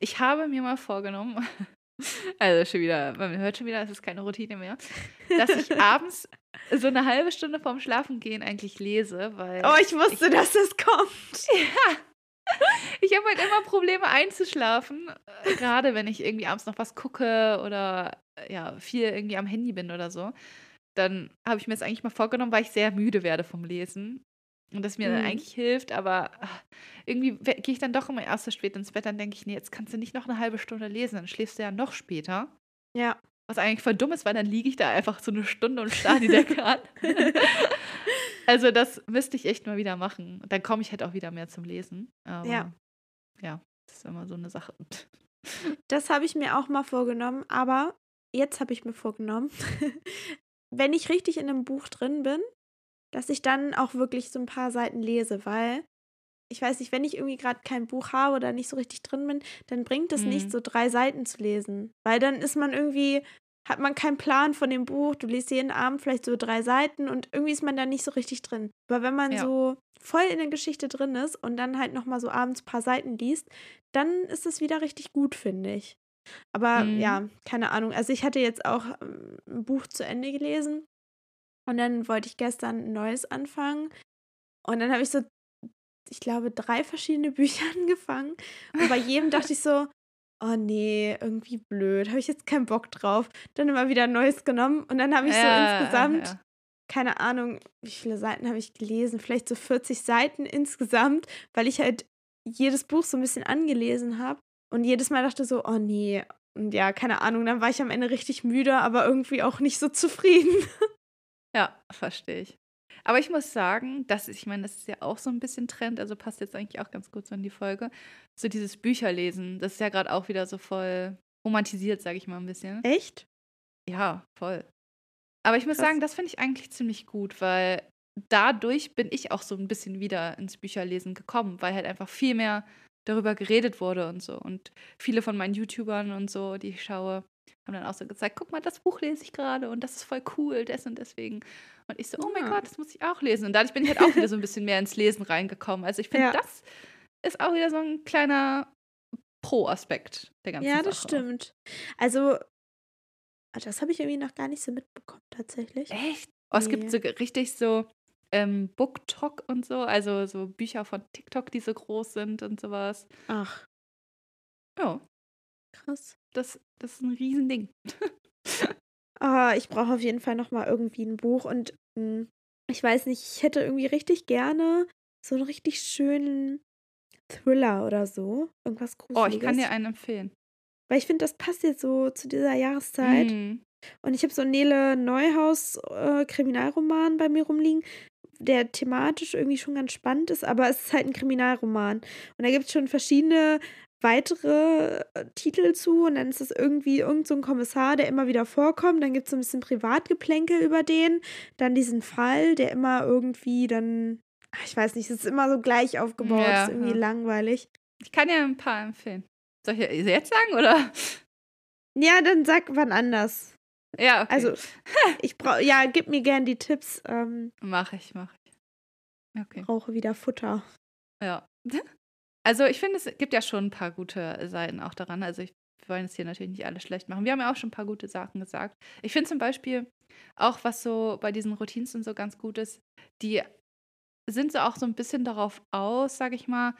Ich habe mir mal vorgenommen, also schon wieder, man hört schon wieder, es ist keine Routine mehr, dass ich abends so eine halbe Stunde vorm Schlafengehen eigentlich lese, weil Oh, ich wusste, dass das kommt. ich habe halt immer Probleme einzuschlafen, äh, gerade wenn ich irgendwie abends noch was gucke oder ja, viel irgendwie am Handy bin oder so. Dann habe ich mir das eigentlich mal vorgenommen, weil ich sehr müde werde vom Lesen. Und das mir dann Mhm. eigentlich hilft, aber ach, irgendwie gehe ich dann doch immer erst so spät ins Bett, dann denke ich, nee, jetzt kannst du nicht noch eine halbe Stunde lesen, dann schläfst du ja noch später. Ja. Was eigentlich voll dumm ist, weil dann liege ich da einfach so eine Stunde und starre die Decke an. also das müsste ich echt mal wieder machen. Und Dann komme ich halt auch wieder mehr zum Lesen. Aber Ja. ja, das ist immer so eine Sache. Das habe ich mir auch mal vorgenommen, aber jetzt habe ich mir vorgenommen, wenn ich richtig in einem Buch drin bin, dass ich dann auch wirklich so ein paar Seiten lese, weil ich weiß nicht, wenn ich irgendwie gerade kein Buch habe oder nicht so richtig drin bin, dann bringt es Mhm. nicht, so drei Seiten zu lesen. Weil dann ist man irgendwie, hat man keinen Plan von dem Buch, du liest jeden Abend vielleicht so drei Seiten und irgendwie ist man da nicht so richtig drin. Aber wenn man Ja. so voll in der Geschichte drin ist und dann halt nochmal so abends ein paar Seiten liest, dann ist es wieder richtig gut, finde ich. Aber Mhm. ja, keine Ahnung. Also ich hatte jetzt auch ähm, ein Buch zu Ende gelesen und dann wollte ich gestern ein neues anfangen. Und dann habe ich so, ich glaube, drei verschiedene Bücher angefangen. Und bei jedem dachte ich so, oh nee, irgendwie blöd, habe ich jetzt keinen Bock drauf. Dann immer wieder ein neues genommen und dann habe ich so insgesamt, ja. keine Ahnung, wie viele Seiten habe ich gelesen? Vielleicht so 40 Seiten insgesamt, weil ich halt jedes Buch so ein bisschen angelesen habe und jedes Mal dachte so, oh nee. Und ja, keine Ahnung, dann war ich am Ende richtig müde, aber irgendwie auch nicht so zufrieden. Ja, verstehe ich. Aber ich muss sagen, das ist, ich meine, das ist ja auch so ein bisschen Trend, also passt jetzt eigentlich auch ganz gut so in die Folge. So dieses Bücherlesen, das ist ja gerade auch wieder so voll romantisiert, sage ich mal ein bisschen. Echt? Ja, voll. Aber ich muss Krass. sagen, das finde ich eigentlich ziemlich gut, weil dadurch bin ich auch so ein bisschen wieder ins Bücherlesen gekommen, weil halt einfach viel mehr darüber geredet wurde und so. Und viele von meinen YouTubern und so, die ich schaue, haben dann auch so gezeigt, guck mal, das Buch lese ich gerade und das ist voll cool, des und deswegen. Und ich so, oh mein Ja. Gott, das muss ich auch lesen. Und dadurch bin ich halt auch wieder so ein bisschen mehr ins Lesen reingekommen. Also ich finde, Ja. das ist auch wieder so ein kleiner Pro-Aspekt der ganzen Sache. Ja, das stimmt. Also, das habe ich irgendwie noch gar nicht so mitbekommen, tatsächlich. Echt? Oh, es gibt Nee. so ge- richtig so ähm, BookTok und so, also so Bücher von TikTok, die so groß sind und sowas. Ach, Ja, krass. das, das ist ein Riesending. Ah, ich brauche auf jeden Fall noch mal irgendwie ein Buch und mh, ich weiß nicht, ich hätte irgendwie richtig gerne so einen richtig schönen Thriller oder so, irgendwas Oh, Gruseliges. ich kann dir einen empfehlen. Weil ich finde, das passt jetzt so zu dieser Jahreszeit. Mhm. Und ich habe so einen Nele Neuhaus äh, Kriminalroman bei mir rumliegen, der thematisch irgendwie schon ganz spannend ist, aber es ist halt ein Kriminalroman. Und da gibt es schon verschiedene weitere äh, Titel zu und dann ist es irgendwie irgend so ein Kommissar, der immer wieder vorkommt. Dann gibt es so ein bisschen Privatgeplänkel über den. Dann diesen Fall, der immer irgendwie dann, ach, ich weiß nicht, es ist immer so gleich aufgebaut, Ja, ist irgendwie ja. langweilig. Ich kann dir ein paar empfehlen. Soll ich jetzt sagen, oder? Ja, dann sag wann anders. Ja, okay. Also, ich brauche, ja, gib mir gern die Tipps. Ähm, Mach ich, mach ich. Okay. brauche wieder Futter. Ja. Also ich finde, es gibt ja schon ein paar gute Seiten auch daran. Also ich, wir wollen es hier natürlich nicht alles schlecht machen. Wir haben ja auch schon ein paar gute Sachen gesagt. Ich finde zum Beispiel auch, was so bei diesen Routinen und so ganz gut ist, die sind so auch so ein bisschen darauf aus, sage ich mal,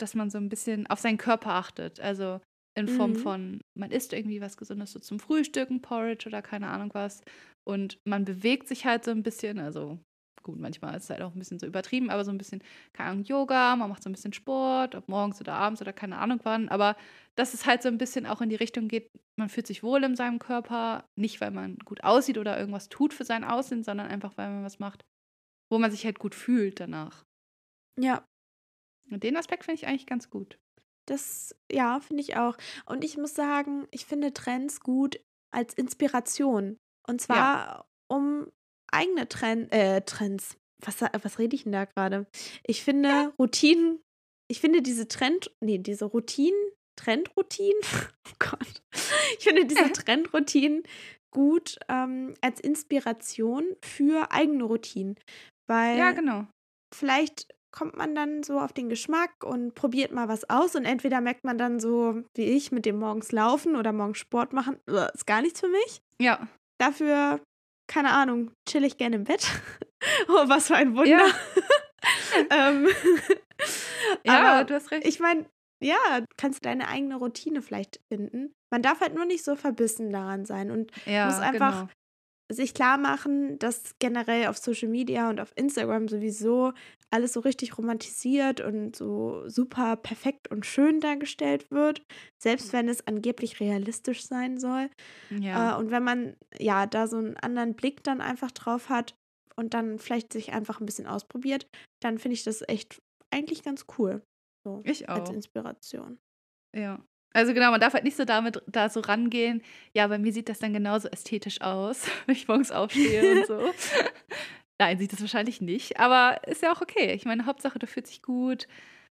dass man so ein bisschen auf seinen Körper achtet. Also in Form Mhm. von, man isst irgendwie was Gesundes so zum Frühstücken, Porridge oder keine Ahnung was. Und man bewegt sich halt so ein bisschen, also gut, manchmal ist es halt auch ein bisschen so übertrieben, aber so ein bisschen, keine Ahnung, Yoga, man macht so ein bisschen Sport, ob morgens oder abends oder keine Ahnung wann, aber dass es halt so ein bisschen auch in die Richtung geht, man fühlt sich wohl in seinem Körper, nicht weil man gut aussieht oder irgendwas tut für sein Aussehen, sondern einfach weil man was macht, wo man sich halt gut fühlt danach. Ja, Und den Aspekt finde ich eigentlich ganz gut. das, ja, finde ich auch. Und ich muss sagen, ich finde Trends gut als Inspiration. Und zwar um eigene Trend, äh, Trends. Was, was rede ich denn da gerade? Ich finde Routinen, ich finde diese Trend, nee, diese Routinen, Trendroutinen, oh Gott. Ich finde diese Trendroutinen gut ähm, als Inspiration für eigene Routinen. Weil Ja, genau. vielleicht kommt man dann so auf den Geschmack und probiert mal was aus und entweder merkt man dann so wie ich mit dem morgens laufen oder morgens Sport machen, "Uah, ist gar nichts für mich. Ja. Dafür, keine Ahnung, chill ich gerne im Bett. oh, was für ein Wunder. Ja. ähm, Ja, aber du hast recht. ich meine, ja, du kannst deine eigene Routine vielleicht finden. Man darf halt nur nicht so verbissen daran sein und ja, muss einfach genau. sich klar machen, dass generell auf Social Media und auf Instagram sowieso alles so richtig romantisiert und so super perfekt und schön dargestellt wird, selbst wenn es angeblich realistisch sein soll. Ja. Äh, und wenn man ja da so einen anderen Blick dann einfach drauf hat und dann vielleicht sich einfach ein bisschen ausprobiert, dann finde ich das echt eigentlich ganz cool. So ich als auch. Inspiration. Ja. Also genau, man darf halt nicht so damit da so rangehen. Ja, bei mir sieht das dann genauso ästhetisch aus, wenn ich morgens aufstehe und so. Nein, sieht das wahrscheinlich nicht, aber ist ja auch okay. Ich meine, Hauptsache, du fühlst dich gut.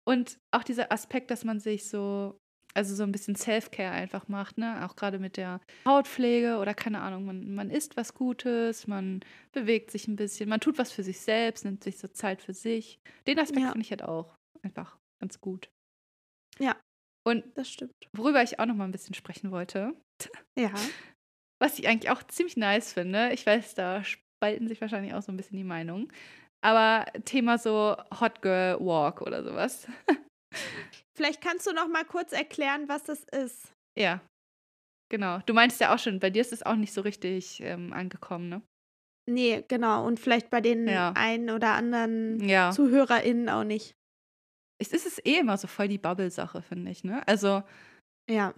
Und auch dieser Aspekt, dass man sich so, also so ein bisschen Self-Care einfach macht, ne? Auch gerade mit der Hautpflege oder keine Ahnung, man, man isst was Gutes, man bewegt sich ein bisschen, man tut was für sich selbst, nimmt sich so Zeit für sich. Den Aspekt Ja. finde ich halt auch einfach ganz gut. Ja. Und Das stimmt. worüber ich auch noch mal ein bisschen sprechen wollte, Ja. was ich eigentlich auch ziemlich nice finde, ich weiß, da spalten sich wahrscheinlich auch so ein bisschen die Meinungen, aber Thema so Hot Girl Walk oder sowas. Vielleicht kannst du noch mal kurz erklären, was das ist. Ja, genau. Du meinst ja auch schon, bei dir ist es auch nicht so richtig ähm, angekommen, ne? Nee, genau. Und vielleicht bei den Ja. einen oder anderen Ja. ZuhörerInnen auch nicht. Es ist es eh immer so voll die Bubble-Sache, finde ich, ne? Also Ja.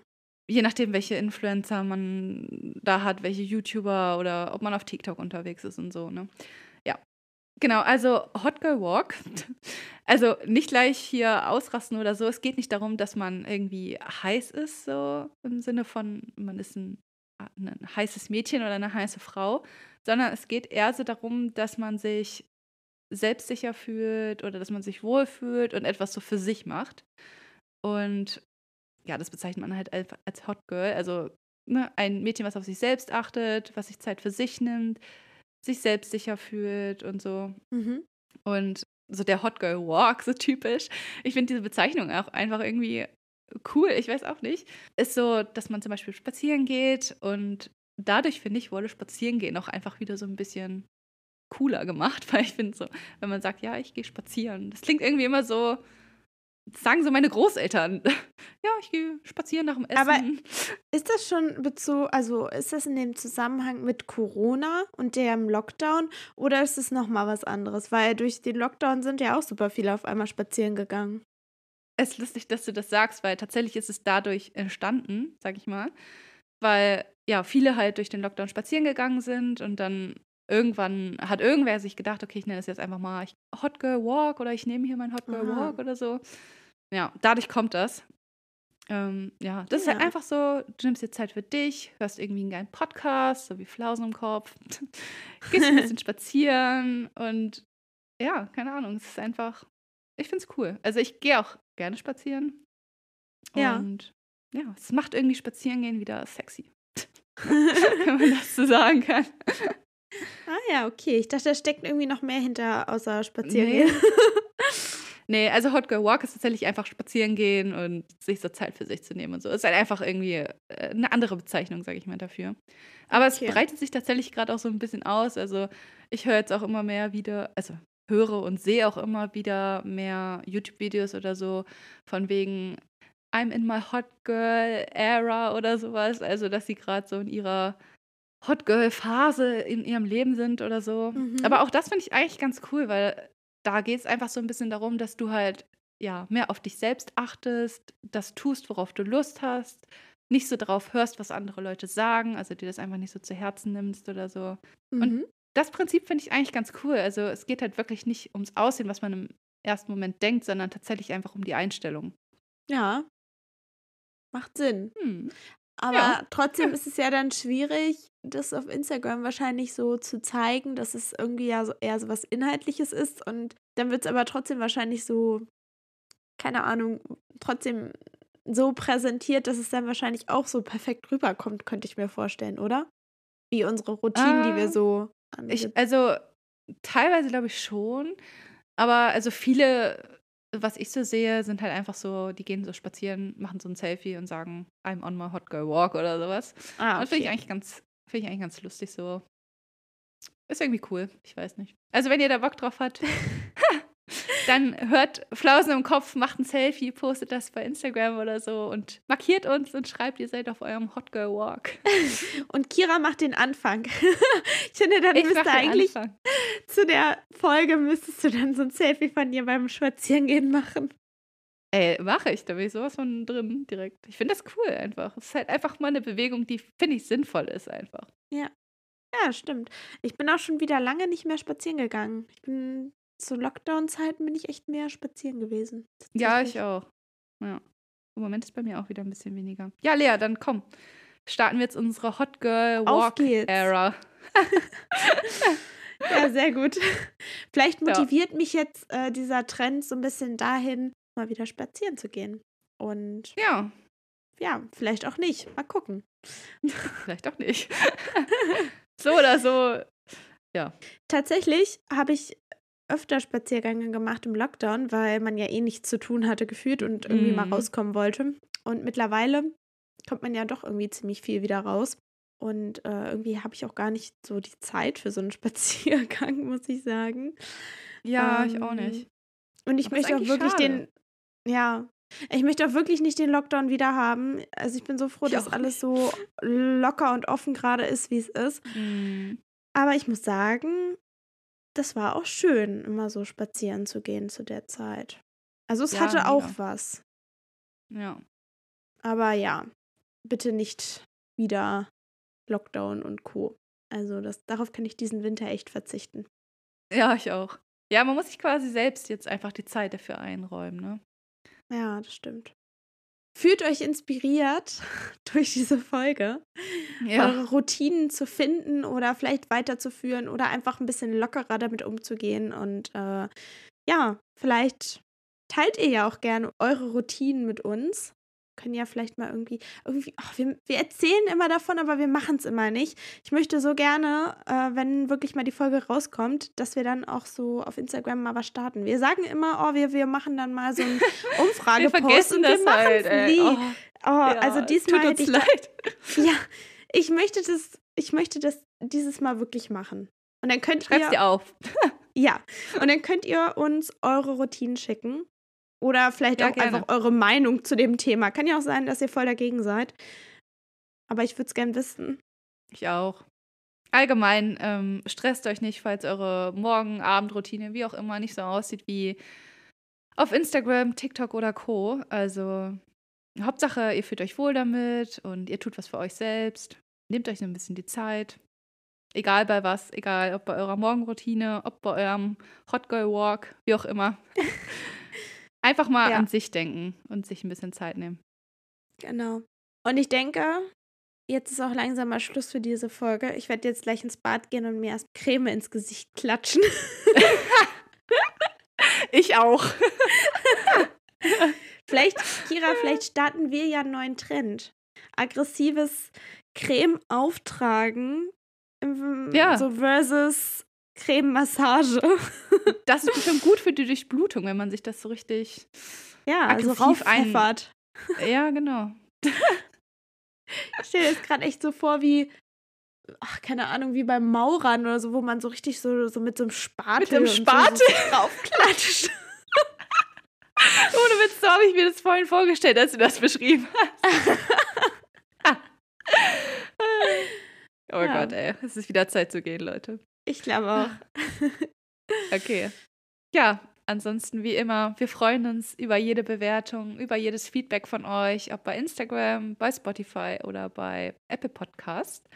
Je nachdem, welche Influencer man da hat, welche YouTuber oder ob man auf TikTok unterwegs ist und so, ne? Ja. Genau, also Hot Girl Walk. Also nicht gleich hier ausrasten oder so. Es geht nicht darum, dass man irgendwie heiß ist, so im Sinne von, man ist ein, ein heißes Mädchen oder eine heiße Frau, sondern es geht eher so darum, dass man sich selbstsicher fühlt oder dass man sich wohlfühlt und etwas so für sich macht. Und ja, das bezeichnet man halt als, als Hot Girl. Also ne, ein Mädchen, was auf sich selbst achtet, was sich Zeit für sich nimmt, sich selbstsicher fühlt und so. Mhm. Und so der Hot Girl Walk, so typisch. Ich finde diese Bezeichnung auch einfach irgendwie cool. Ich weiß auch nicht. Ist so, dass man zum Beispiel spazieren geht und dadurch, finde ich, wurde Spazierengehen auch einfach wieder so ein bisschen cooler gemacht, weil ich finde so, wenn man sagt, ja, ich gehe spazieren, das klingt irgendwie immer so, sagen so meine Großeltern. ja, ich gehe spazieren nach dem Essen. Aber ist das schon bezogen, also ist das in dem Zusammenhang mit Corona und dem Lockdown oder ist es nochmal was anderes? Weil durch den Lockdown sind ja auch super viele auf einmal spazieren gegangen. Es ist lustig, dass du das sagst, weil tatsächlich ist es dadurch entstanden, sag ich mal, weil ja viele halt durch den Lockdown spazieren gegangen sind und dann irgendwann hat irgendwer sich gedacht, okay, ich nenne das jetzt einfach mal Hot Girl Walk oder ich nehme hier mein Hot Girl Aha. Walk oder so. Ja, dadurch kommt das. Ähm, ja, das ja. ist halt einfach so, du nimmst dir Zeit für dich, hörst irgendwie einen geilen Podcast, so wie Flausen im Kopf, gehst ein bisschen spazieren und ja, keine Ahnung, es ist einfach, ich finde es cool. Also ich gehe auch gerne spazieren. Ja. Und ja, es macht irgendwie Spazierengehen wieder sexy. Wenn man das so sagen kann. Ah ja, okay. Ich dachte, da steckt irgendwie noch mehr hinter, außer Spazierengehen. Nee. nee, also Hot Girl Walk ist tatsächlich einfach spazieren gehen und sich so Zeit für sich zu nehmen und so. Ist halt einfach irgendwie äh, eine andere Bezeichnung, sage ich mal, dafür. Aber okay. es breitet sich tatsächlich gerade auch so ein bisschen aus. Also ich höre jetzt auch immer mehr wieder, also höre und sehe auch immer wieder mehr YouTube-Videos oder so von wegen I'm in my Hot Girl Era oder sowas. Also, dass sie gerade so in ihrer Hot Girl Phase in ihrem Leben sind oder so. Mhm. Aber auch das finde ich eigentlich ganz cool, weil da geht es einfach so ein bisschen darum, dass du halt ja mehr auf dich selbst achtest, das tust, worauf du Lust hast, nicht so darauf hörst, was andere Leute sagen, also dir das einfach nicht so zu Herzen nimmst oder so. Mhm. Und das Prinzip finde ich eigentlich ganz cool. Also es geht halt wirklich nicht ums Aussehen, was man im ersten Moment denkt, sondern tatsächlich einfach um die Einstellung. Ja. Macht Sinn. Hm. Aber ja. trotzdem ist es ja dann schwierig, das auf Instagram wahrscheinlich so zu zeigen, dass es irgendwie ja so eher so was Inhaltliches ist. Und dann wird es aber trotzdem wahrscheinlich so, keine Ahnung, trotzdem so präsentiert, dass es dann wahrscheinlich auch so perfekt rüberkommt, könnte ich mir vorstellen, oder? Wie unsere Routinen, äh, die wir ah, so. Ich, also teilweise glaube ich schon. Aber also viele was ich so sehe, sind halt einfach so, die gehen so spazieren, machen so ein Selfie und sagen, I'm on my hot girl walk oder sowas. Ah, okay. Und finde ich eigentlich ganz, finde ich eigentlich ganz lustig so. Ist irgendwie cool, ich weiß nicht. Also wenn ihr da Bock drauf habt, dann hört Flausen im Kopf, macht ein Selfie, postet das bei Instagram oder so und markiert uns und schreibt, ihr seid auf eurem Hot Girl Walk. Und Kira macht den Anfang. ich finde, dann ich müsste eigentlich zu der Folge müsstest du dann so ein Selfie von dir beim Spazierengehen machen. Ey, mache ich, da bin ich sowas von drin direkt. Ich finde das cool einfach. Es ist halt einfach mal eine Bewegung, die, finde ich, sinnvoll ist einfach. Ja. Ja, stimmt. Ich bin auch schon wieder lange nicht mehr spazieren gegangen. Ich bin zu Lockdown-Zeiten bin ich echt mehr spazieren gewesen. Ja, ich auch. Ja. Im Moment ist bei mir auch wieder ein bisschen weniger. Ja, Lea, dann komm. Starten wir jetzt unsere Hot Girl Walk Era. ja, sehr gut. Vielleicht motiviert ja. mich jetzt äh, dieser Trend so ein bisschen dahin, mal wieder spazieren zu gehen. Und ja. Ja, vielleicht auch nicht. Mal gucken. vielleicht auch nicht. so oder so. Ja. Tatsächlich habe ich öfter Spaziergänge gemacht im Lockdown, weil man ja eh nichts zu tun hatte gefühlt und irgendwie mm. mal mhm. rauskommen wollte. Und mittlerweile kommt man ja doch irgendwie ziemlich viel wieder raus. Und äh, irgendwie habe ich auch gar nicht so die Zeit für so einen Spaziergang, muss ich sagen. Ja, ähm, ich auch nicht. Ähm, und ich Aber möchte auch wirklich schade. den, ja, ich möchte auch wirklich nicht den Lockdown wieder haben. Also ich bin so froh, ich dass alles so locker und offen gerade ist, wie es ist. Mm. Aber ich muss sagen, das war auch schön, immer so spazieren zu gehen zu der Zeit. Also es ja, hatte mega. auch was. Ja. Aber ja, bitte nicht wieder Lockdown und Co. Also das, darauf kann ich diesen Winter echt verzichten. Ja, ich auch. Ja, man muss sich quasi selbst jetzt einfach die Zeit dafür einräumen, ne? Ja, das stimmt. Fühlt euch inspiriert durch diese Folge, ja. eure Routinen zu finden oder vielleicht weiterzuführen oder einfach ein bisschen lockerer damit umzugehen. Und äh, ja, vielleicht teilt ihr ja auch gerne eure Routinen mit uns können ja vielleicht mal irgendwie, irgendwie, ach, wir, wir erzählen immer davon, aber wir machen es immer nicht. Ich möchte so gerne, äh, wenn wirklich mal die Folge rauskommt, dass wir dann auch so auf Instagram mal was starten. Wir sagen immer, oh, wir, wir machen dann mal so einen Umfragepost und wir machen es halt, nie. Oh, oh ja, also diesmal tut uns leid. ja, ich möchte das, ich möchte das dieses Mal wirklich machen. Und dann könnt Schreib's ihr. dir auf. Ja. Und dann könnt ihr uns eure Routinen schicken. Oder vielleicht Ja, auch gerne. einfach eure Meinung zu dem Thema. Kann ja auch sein, dass ihr voll dagegen seid. Aber ich würde es gern wissen. Ich auch. Allgemein, ähm, stresst euch nicht, falls eure Morgen-, Abendroutine, wie auch immer, nicht so aussieht wie auf Instagram, TikTok oder Co. Also, Hauptsache, ihr fühlt euch wohl damit und ihr tut was für euch selbst. Nehmt euch so ein bisschen die Zeit. Egal bei was, egal ob bei eurer Morgenroutine, ob bei eurem Hot Girl Walk, wie auch immer. Einfach mal Ja. an sich denken und sich ein bisschen Zeit nehmen. Genau. Und ich denke, jetzt ist auch langsam mal Schluss für diese Folge. Ich werde jetzt gleich ins Bad gehen und mir erst Creme ins Gesicht klatschen. Ich auch. Vielleicht, Kira, vielleicht starten wir ja einen neuen Trend. Aggressives Creme auftragen. Ja. So versus Creme-Massage. Das ist bestimmt gut für die Durchblutung, wenn man sich das so richtig. Ja, also Aggressiv ein- rauspfeffert. Ja, genau. Ich stelle jetzt gerade echt so vor, wie, ach, keine Ahnung, wie beim Maurern oder so, wo man so richtig so, so mit so einem Spatel, Mit einem und so- Spatel? so draufklatscht. Ohne Witz, so habe ich mir das vorhin vorgestellt, als du das beschrieben hast. oh Ja. Gott, ey. Es ist wieder Zeit zu gehen, Leute. Ich glaube auch. Okay. Ja, ansonsten wie immer, wir freuen uns über jede Bewertung, über jedes Feedback von euch, ob bei Instagram, bei Spotify oder bei Apple Podcast.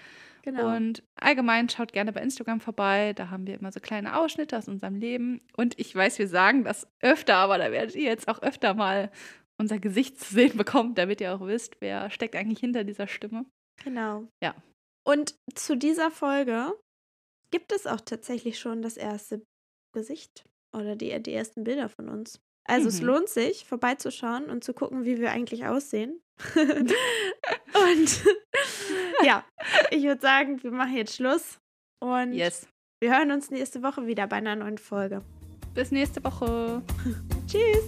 Genau. Und allgemein schaut gerne bei Instagram vorbei. Da haben wir immer so kleine Ausschnitte aus unserem Leben. Und ich weiß, wir sagen das öfter, aber da werdet ihr jetzt auch öfter mal unser Gesicht zu sehen bekommen, damit ihr auch wisst, wer steckt eigentlich hinter dieser Stimme. Genau. Ja. Und zu dieser Folge gibt es auch tatsächlich schon das erste Gesicht oder die, die ersten Bilder von uns. Also es Mhm. lohnt sich, vorbeizuschauen und zu gucken, wie wir eigentlich aussehen. und ja, ich würde sagen, wir machen jetzt Schluss und Yes. wir hören uns nächste Woche wieder bei einer neuen Folge. Bis nächste Woche. Tschüss!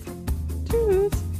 Tschüss.